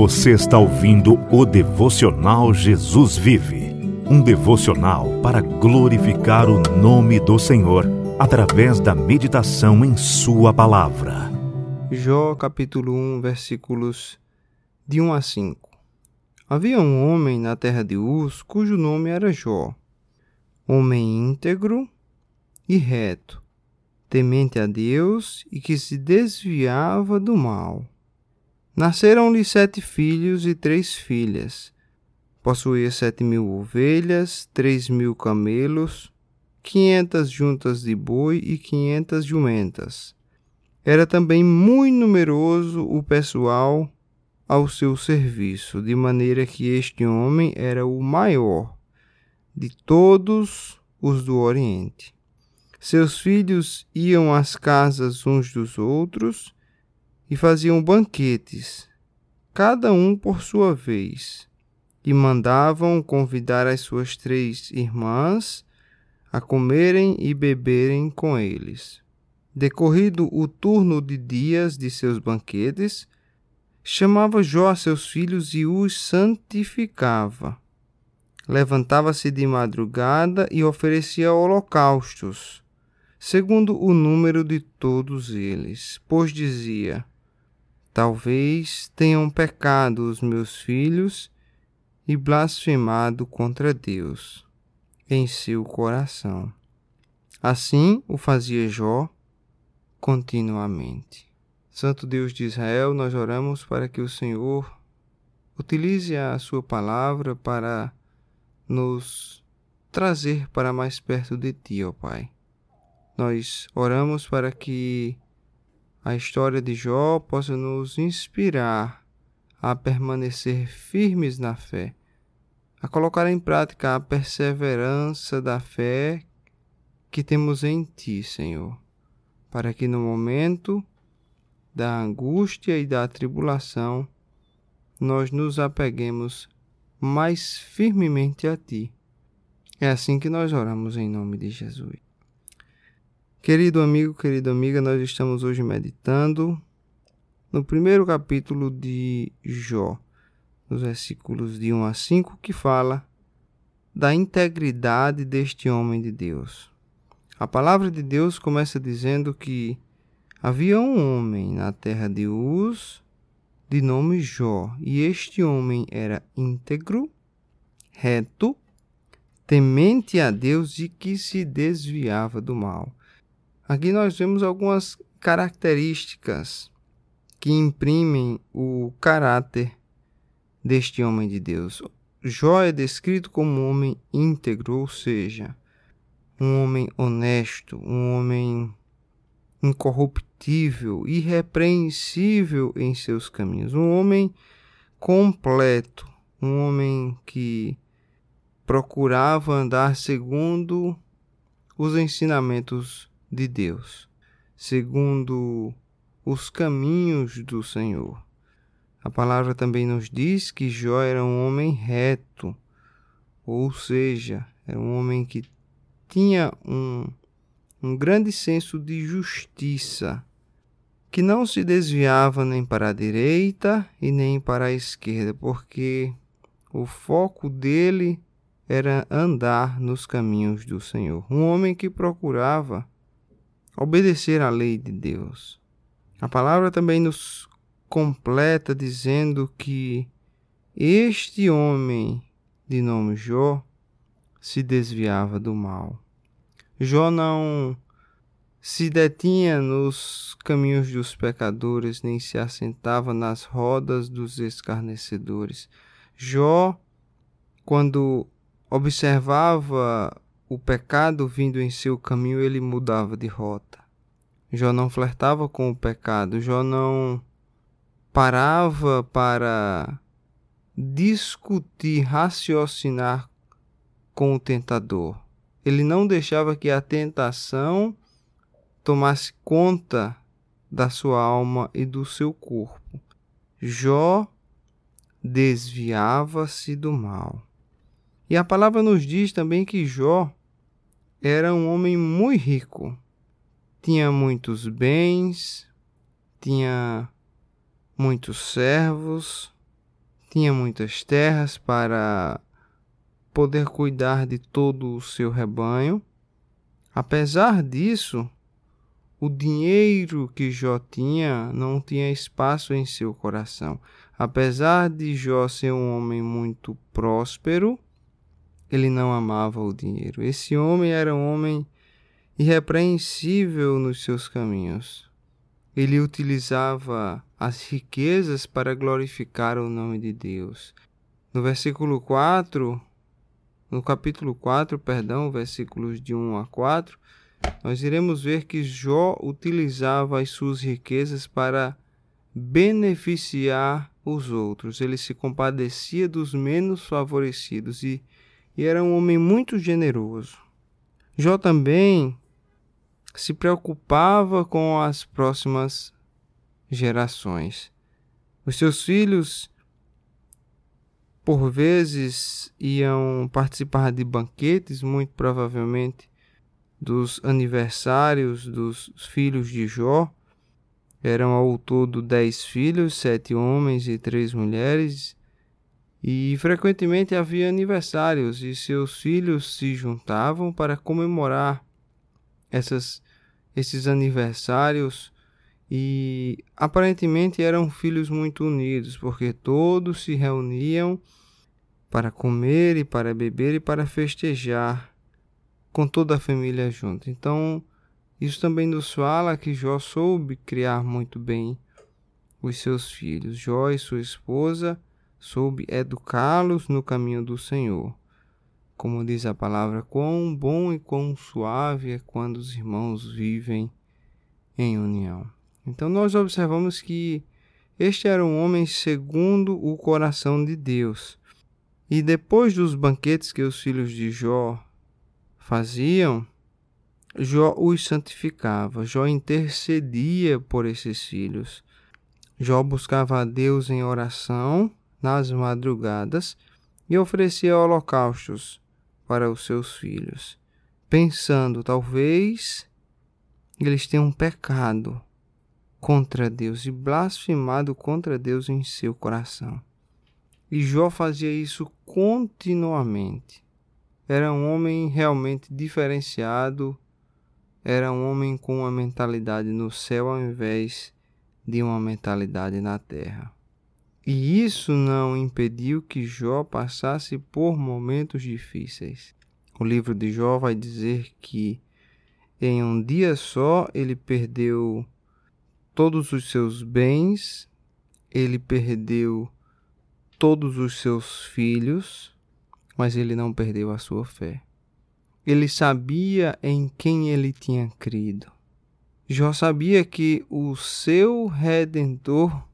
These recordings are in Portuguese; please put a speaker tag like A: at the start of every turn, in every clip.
A: Você está ouvindo o devocional Jesus Vive, um devocional para glorificar o nome do Senhor através da meditação em Sua palavra.
B: Jó capítulo 1, versículos de 1 a 5. Havia um homem na terra de Uz cujo nome era Jó, homem íntegro e reto, temente a Deus e que se desviava do mal. Nasceram-lhe sete filhos e três filhas. Possuía sete mil ovelhas, três mil camelos, quinhentas juntas de boi e quinhentas jumentas. Era também muito numeroso o pessoal ao seu serviço, de maneira que este homem era o maior de todos os do Oriente. Seus filhos iam às casas uns dos outros e faziam banquetes, cada um por sua vez, e mandavam convidar as suas três irmãs a comerem e beberem com eles. Decorrido o turno de dias de seus banquetes, chamava Jó a seus filhos e os santificava. Levantava-se de madrugada e oferecia holocaustos, segundo o número de todos eles, pois dizia: Talvez tenham pecado os meus filhos e blasfemado contra Deus em seu coração. Assim o fazia Jó continuamente. Santo Deus de Israel, nós oramos para que o Senhor utilize a sua palavra para nos trazer para mais perto de ti, ó Pai. Nós oramos para que a história de Jó possa nos inspirar a permanecer firmes na fé, a colocar em prática a perseverança da fé que temos em Ti, Senhor, para que no momento da angústia e da tribulação nós nos apeguemos mais firmemente a Ti. É assim que nós oramos em nome de Jesus. Querido amigo, querida amiga, nós estamos hoje meditando no primeiro capítulo de Jó, nos versículos de 1 a 5, que fala da integridade deste homem de Deus. A palavra de Deus começa dizendo que havia um homem na terra de Uz de nome Jó, e este homem era íntegro, reto, temente a Deus e que se desviava do mal. Aqui nós vemos algumas características que imprimem o caráter deste homem de Deus. Jó é descrito como um homem íntegro, ou seja, um homem honesto, um homem incorruptível, irrepreensível em seus caminhos, um homem completo, um homem que procurava andar segundo os ensinamentos de Deus, segundo os caminhos do Senhor. A palavra também nos diz que Jó era um homem reto, ou seja, era um homem que tinha um, um grande senso de justiça, que não se desviava nem para a direita e nem para a esquerda, porque o foco dele era andar nos caminhos do Senhor. Um homem que procurava obedecer à lei de Deus. A palavra também nos completa dizendo que este homem de nome Jó se desviava do mal. Jó não se detinha nos caminhos dos pecadores, nem se assentava nas rodas dos escarnecedores. Jó, quando observava o pecado vindo em seu caminho, ele mudava de rota. Jó não flertava com o pecado, Jó não parava para discutir, raciocinar com o tentador. Ele não deixava que a tentação tomasse conta da sua alma e do seu corpo. Jó desviava-se do mal. E a palavra nos diz também que Jó era um homem muito rico. Tinha muitos bens, tinha muitos servos, tinha muitas terras para poder cuidar de todo o seu rebanho. Apesar disso, o dinheiro que Jó tinha não tinha espaço em seu coração. Apesar de Jó ser um homem muito próspero, ele não amava o dinheiro. Esse homem era um homem irrepreensível nos seus caminhos. Ele utilizava as riquezas para glorificar o nome de Deus. No versículo 4, no capítulo 4, perdão, versículos de 1 a 4, nós iremos ver que Jó utilizava as suas riquezas para beneficiar os outros. Ele se compadecia dos menos favorecidos e e era um homem muito generoso. Jó também se preocupava com as próximas gerações. Os seus filhos, por vezes, iam participar de banquetes, muito provavelmente dos aniversários dos filhos de Jó. Eram ao todo dez filhos, sete homens e três mulheres, e frequentemente havia aniversários e seus filhos se juntavam para comemorar essas, esses aniversários e aparentemente eram filhos muito unidos, porque todos se reuniam para comer e para beber e para festejar com toda a família junto. Então, isso também nos fala que Jó soube criar muito bem os seus filhos. Jó e sua esposa soube educá-los no caminho do Senhor. Como diz a palavra, quão bom e quão suave é quando os irmãos vivem em união. Então nós observamos que este era um homem segundo o coração de Deus. E depois dos banquetes que os filhos de Jó faziam, Jó os santificava, Jó intercedia por esses filhos. Jó buscava a Deus em oração nas madrugadas e oferecia holocaustos para os seus filhos, pensando talvez eles tenham pecado contra Deus e blasfemado contra Deus em seu coração. E Jó fazia isso continuamente. Era um homem realmente diferenciado, era um homem com uma mentalidade no céu ao invés de uma mentalidade na terra. E isso não impediu que Jó passasse por momentos difíceis. O livro de Jó vai dizer que em um dia só ele perdeu todos os seus bens, ele perdeu todos os seus filhos, mas ele não perdeu a sua fé. Ele sabia em quem ele tinha crido. Jó sabia que o seu redentor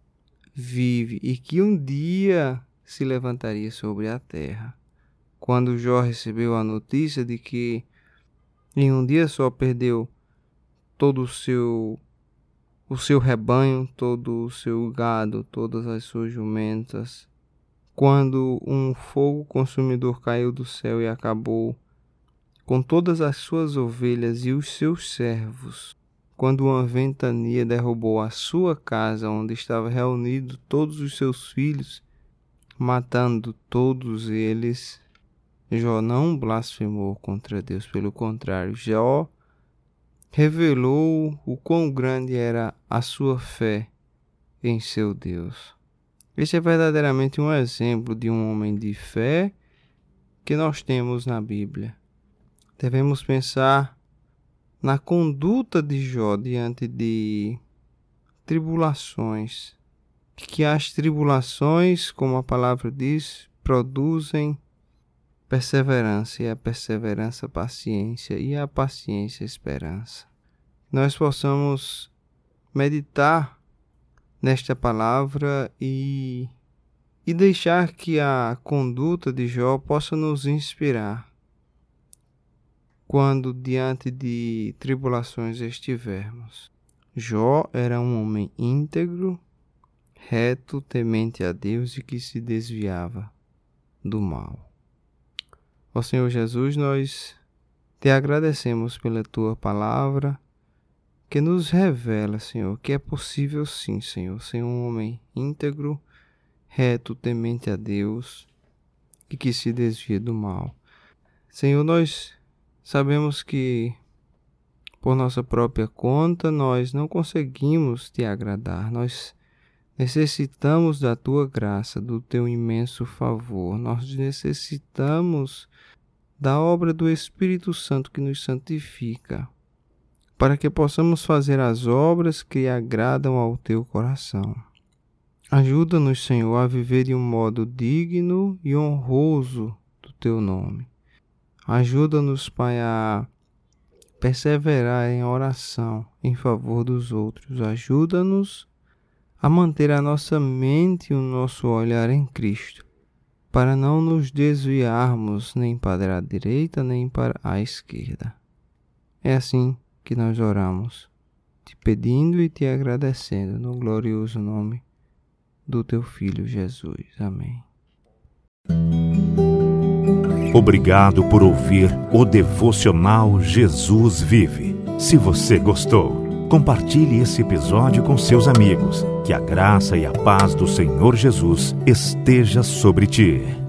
B: vive e que um dia se levantaria sobre a terra. Quando Jó recebeu a notícia de que em um dia só perdeu todo o seu o seu rebanho, todo o seu gado, todas as suas jumentas, quando um fogo consumidor caiu do céu e acabou com todas as suas ovelhas e os seus servos, quando uma ventania derrubou a sua casa onde estava reunido todos os seus filhos, matando todos eles, Jó não blasfemou contra Deus, pelo contrário, Jó revelou o quão grande era a sua fé em seu Deus. Esse é verdadeiramente um exemplo de um homem de fé que nós temos na Bíblia. Devemos pensar na conduta de Jó diante de tribulações, que as tribulações, como a palavra diz, produzem perseverança, e a perseverança, paciência, e a paciência, esperança. Nós possamos meditar nesta palavra e, e deixar que a conduta de Jó possa nos inspirar quando diante de tribulações estivermos. Jó era um homem íntegro, reto, temente a Deus e que se desviava do mal. Ó Senhor Jesus, nós te agradecemos pela tua palavra que nos revela, Senhor, que é possível sim, Senhor, ser um homem íntegro reto, temente a Deus e que se desvia do mal. Senhor, nós sabemos que por nossa própria conta nós não conseguimos te agradar. Nós necessitamos da tua graça, do teu imenso favor. Nós necessitamos da obra do Espírito Santo que nos santifica, para que possamos fazer as obras que agradam ao teu coração. Ajuda-nos, Senhor, a viver de um modo digno e honroso do teu nome. Ajuda-nos, Pai, a perseverar em oração em favor dos outros. Ajuda-nos a manter a nossa mente e o nosso olhar em Cristo, para não nos desviarmos nem para a direita nem para a esquerda. É assim que nós oramos, te pedindo e te agradecendo no glorioso nome do teu Filho Jesus. Amém.
A: Obrigado por ouvir o devocional Jesus Vive. Se você gostou, compartilhe esse episódio com seus amigos. Que a graça e a paz do Senhor Jesus esteja sobre ti.